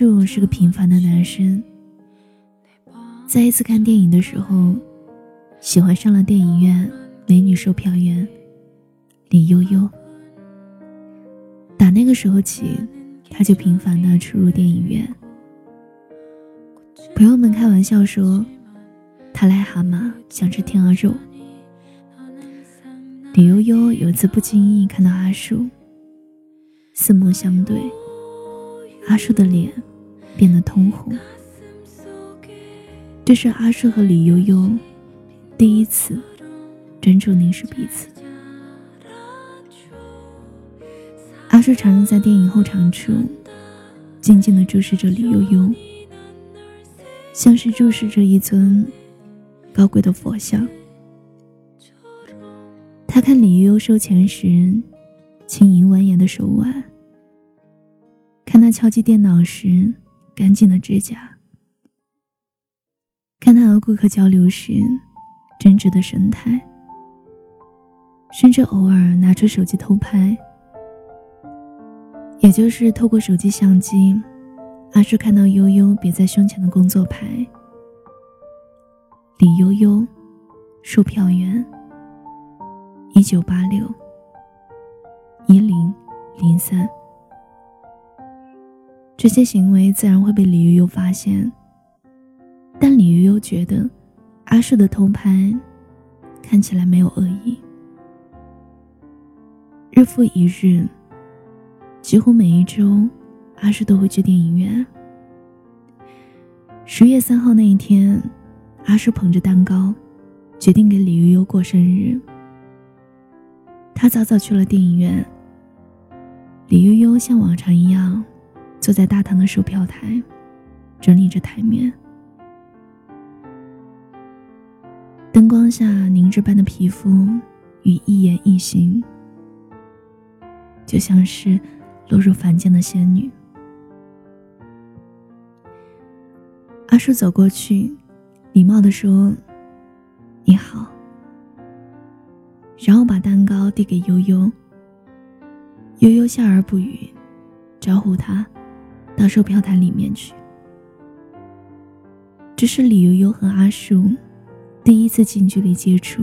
阿树是个平凡的男生，在一次看电影的时候，喜欢上了电影院美女售票员李悠悠。打那个时候起，他就频繁的出入电影院。朋友们开玩笑说，他癞蛤蟆想吃天鹅肉。李悠悠有一次不经意看到阿树，四目相对。阿树的脸变得通红，这是阿树和李悠悠第一次专注凝视彼此。阿树常常在电影后场处静静地注视着李悠悠，像是注视着一尊高贵的佛像。他看李悠悠收钱时轻盈蜿蜒的手腕。看他敲击电脑时干净的指甲，看他和顾客交流时真挚的神态，甚至偶尔拿出手机偷拍。也就是透过手机相机，阿叔看到悠悠别在胸前的工作牌：李悠悠，售票员，一九八六一零零三。这些行为自然会被李悠悠发现，但李悠悠觉得阿树的偷拍看起来没有恶意。日复一日，几乎每一周，阿树都会去电影院。十月三号那一天，阿树捧着蛋糕，决定给李悠悠过生日。他早早去了电影院，李悠悠像往常一样。坐在大堂的售票台，整理着台面。灯光下凝脂般的皮肤与一言一行，就像是落入凡间的仙女。阿叔走过去，礼貌地说：“你好。”然后把蛋糕递给悠悠。悠悠笑而不语，招呼他。到售票台里面去。这是李悠悠和阿树第一次近距离接触，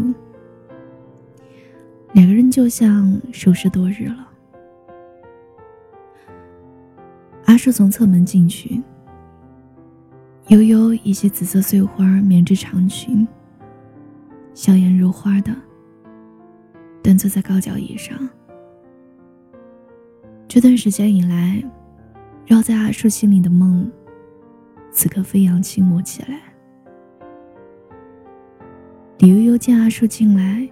两个人就像熟识多日了。阿树从侧门进去，悠悠一袭紫色碎花棉质长裙，笑颜如花的端坐在高脚椅上。这段时间以来。绕在阿树心里的梦，此刻飞扬轻舞起来。李悠悠见阿树进来，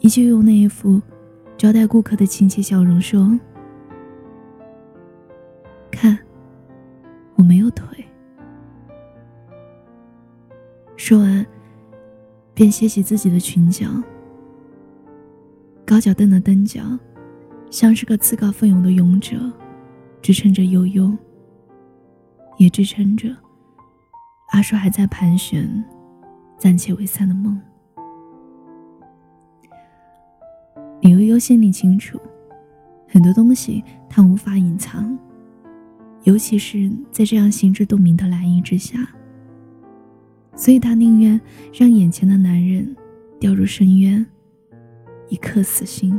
依旧用那一副招待顾客的亲切笑容说：“看，我没有腿。”说完，便掀起自己的裙角，高脚凳的蹬脚，像是个自告奋勇的勇者。支撑着悠悠，也支撑着阿树还在盘旋、暂且未散的梦。李悠悠心里清楚，很多东西他无法隐藏，尤其是在这样心知肚明的来意之下，所以他宁愿让眼前的男人掉入深渊，一刻死心，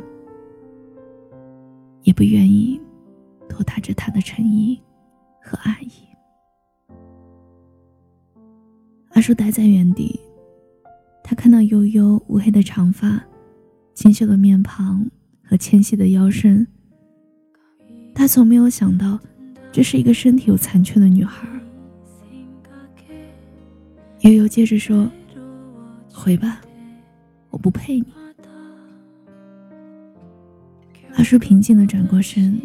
也不愿意。拖沓着他的诚意和爱意，阿树呆在原地。他看到悠悠乌黑的长发、清秀的面庞和纤细的腰身。他从没有想到，这是一个身体有残缺的女孩。悠悠接着说：“回吧，我不配你。”阿树平静的转过身。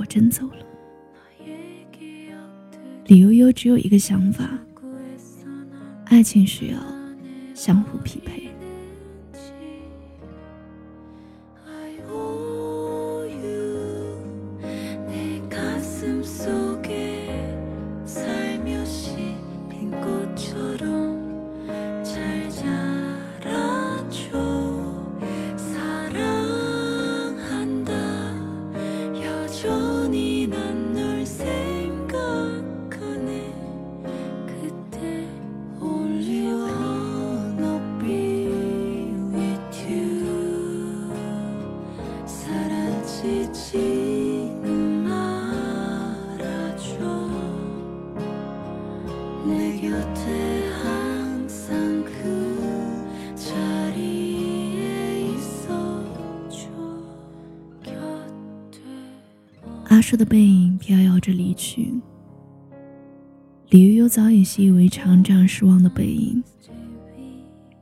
我真走了。李悠悠只有一个想法：爱情需要相互匹配。阿叔的背影飘摇着离去，李玉幽早已习以为常这样失望的背影。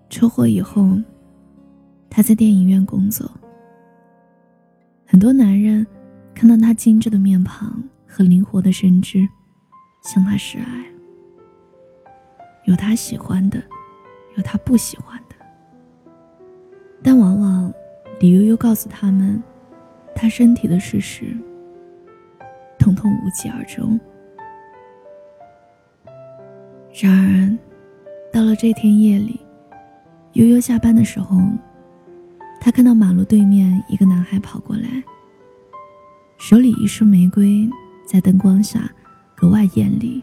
车祸以后，他在电影院工作。很多男人看到她精致的面庞和灵活的身姿，向她示爱。有他喜欢的，有他不喜欢的，但往往李悠悠告诉他们，他身体的事实。统统无疾而终。然而，到了这天夜里，悠悠下班的时候，他看到马路对面一个男孩跑过来，手里一束玫瑰，在灯光下格外艳丽。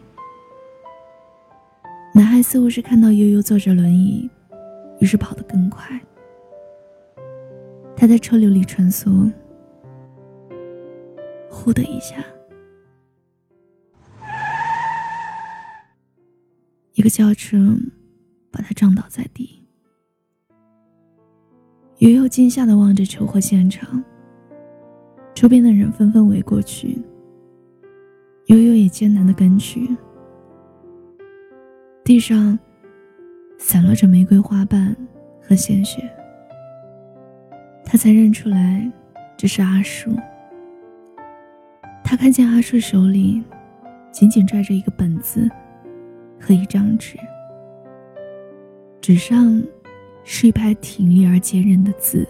男孩似乎是看到悠悠坐着轮椅，于是跑得更快。他在车流里穿梭，呼的一下。一个轿车把他撞倒在地，悠悠惊吓的望着车祸现场，周边的人纷纷围过去，悠悠也艰难的跟去。地上散落着玫瑰花瓣和鲜血，他才认出来这是阿树。他看见阿树手里紧紧拽着一个本子。和一张纸，纸上是一排挺立而坚韧的字，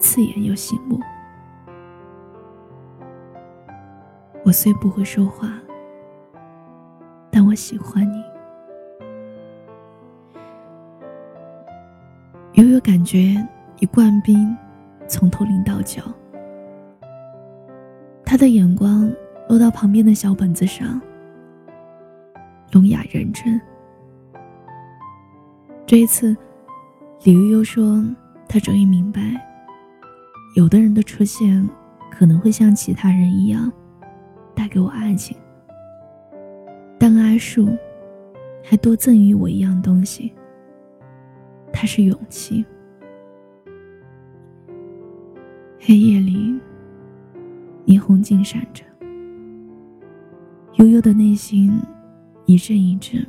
刺眼又醒目。我虽不会说话，但我喜欢你。悠悠感觉一罐冰从头淋到脚，他的眼光落到旁边的小本子上。聋哑认真。这一次，李悠悠说：“他终于明白，有的人的出现可能会像其他人一样，带给我爱情。但阿树还多赠予我一样东西，它是勇气。”黑夜里，霓虹尽闪着，悠悠的内心。一阵一阵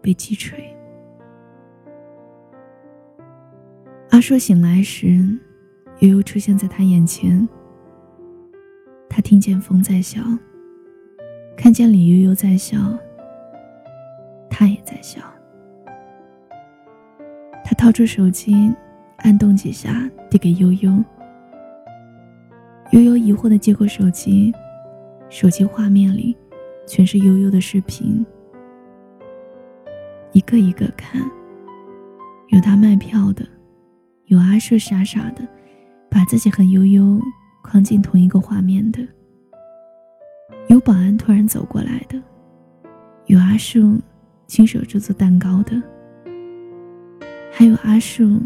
被击锤。阿硕醒来时，悠悠出现在他眼前。他听见风在笑，看见李悠悠在笑，他也在笑。他掏出手机，按动几下，递给悠悠。悠悠疑惑的接过手机，手机画面里全是悠悠的视频。一个一个看，有他卖票的，有阿树傻傻的把自己和悠悠框进同一个画面的，有保安突然走过来的，有阿树亲手制作蛋糕的，还有阿树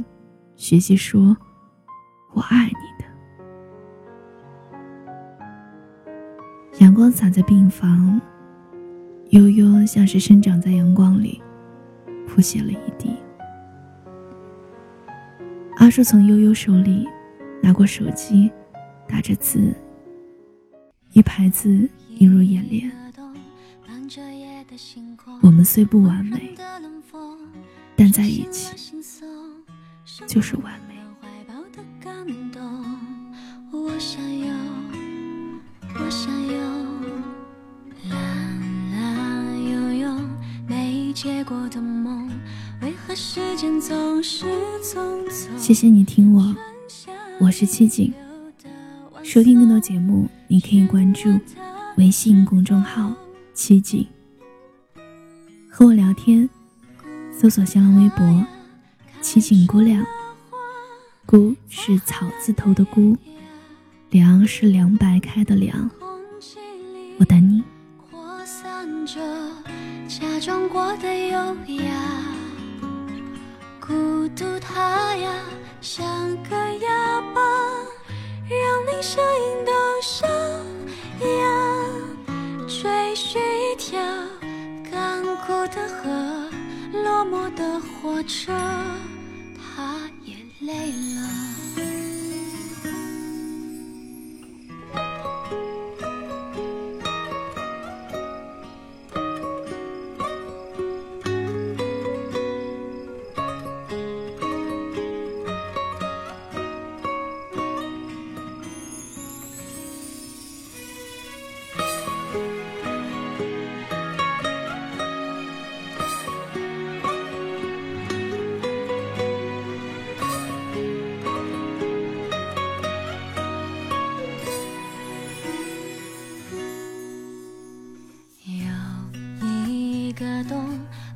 学习说“我爱你”的。阳光洒在病房，悠悠像是生长在阳光里。谱写了一地。是从悠悠手里拿过手机，打着字，一排字映入眼帘。我们虽不完美，但在一起就是完美。我想要，谢谢你听我，我是七景。收听更多节目，你可以关注微信公众号“七景”，和我聊天，搜索新浪微博“七景姑娘”。姑是草字头的姑，凉是凉白开的凉。我等你。假装过的优雅，读他呀像个哑巴，让你声音都沙哑。追寻一条干枯的河，落寞的火车，他也累了。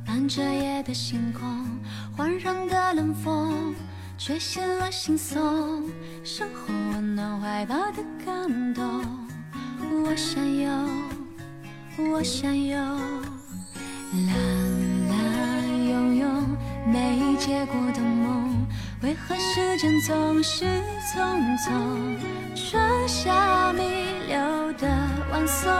伴着夜的星空，环绕的冷风，吹醒了心松，身后温暖怀抱的感动。我想有，我想有，蓝蓝涌涌没结果的梦，为何时间总是匆匆？春夏弥留的晚松，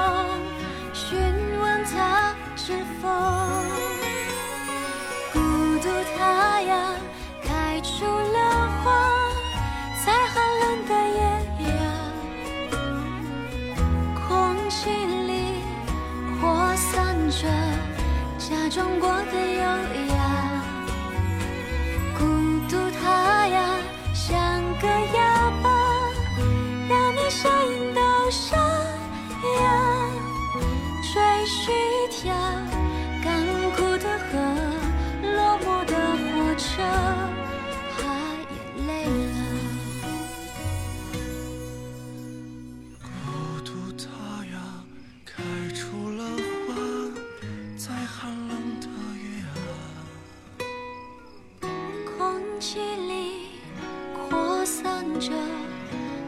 着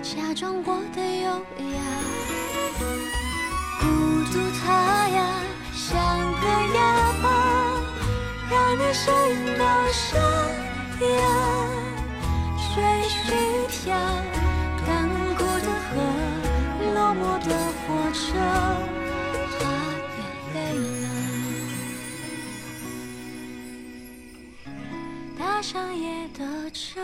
假装过的优雅。孤独它呀，像个哑巴。让你声音都沙哑，追寻一条干枯的河，落寞的火车，他也累了。搭上夜的车，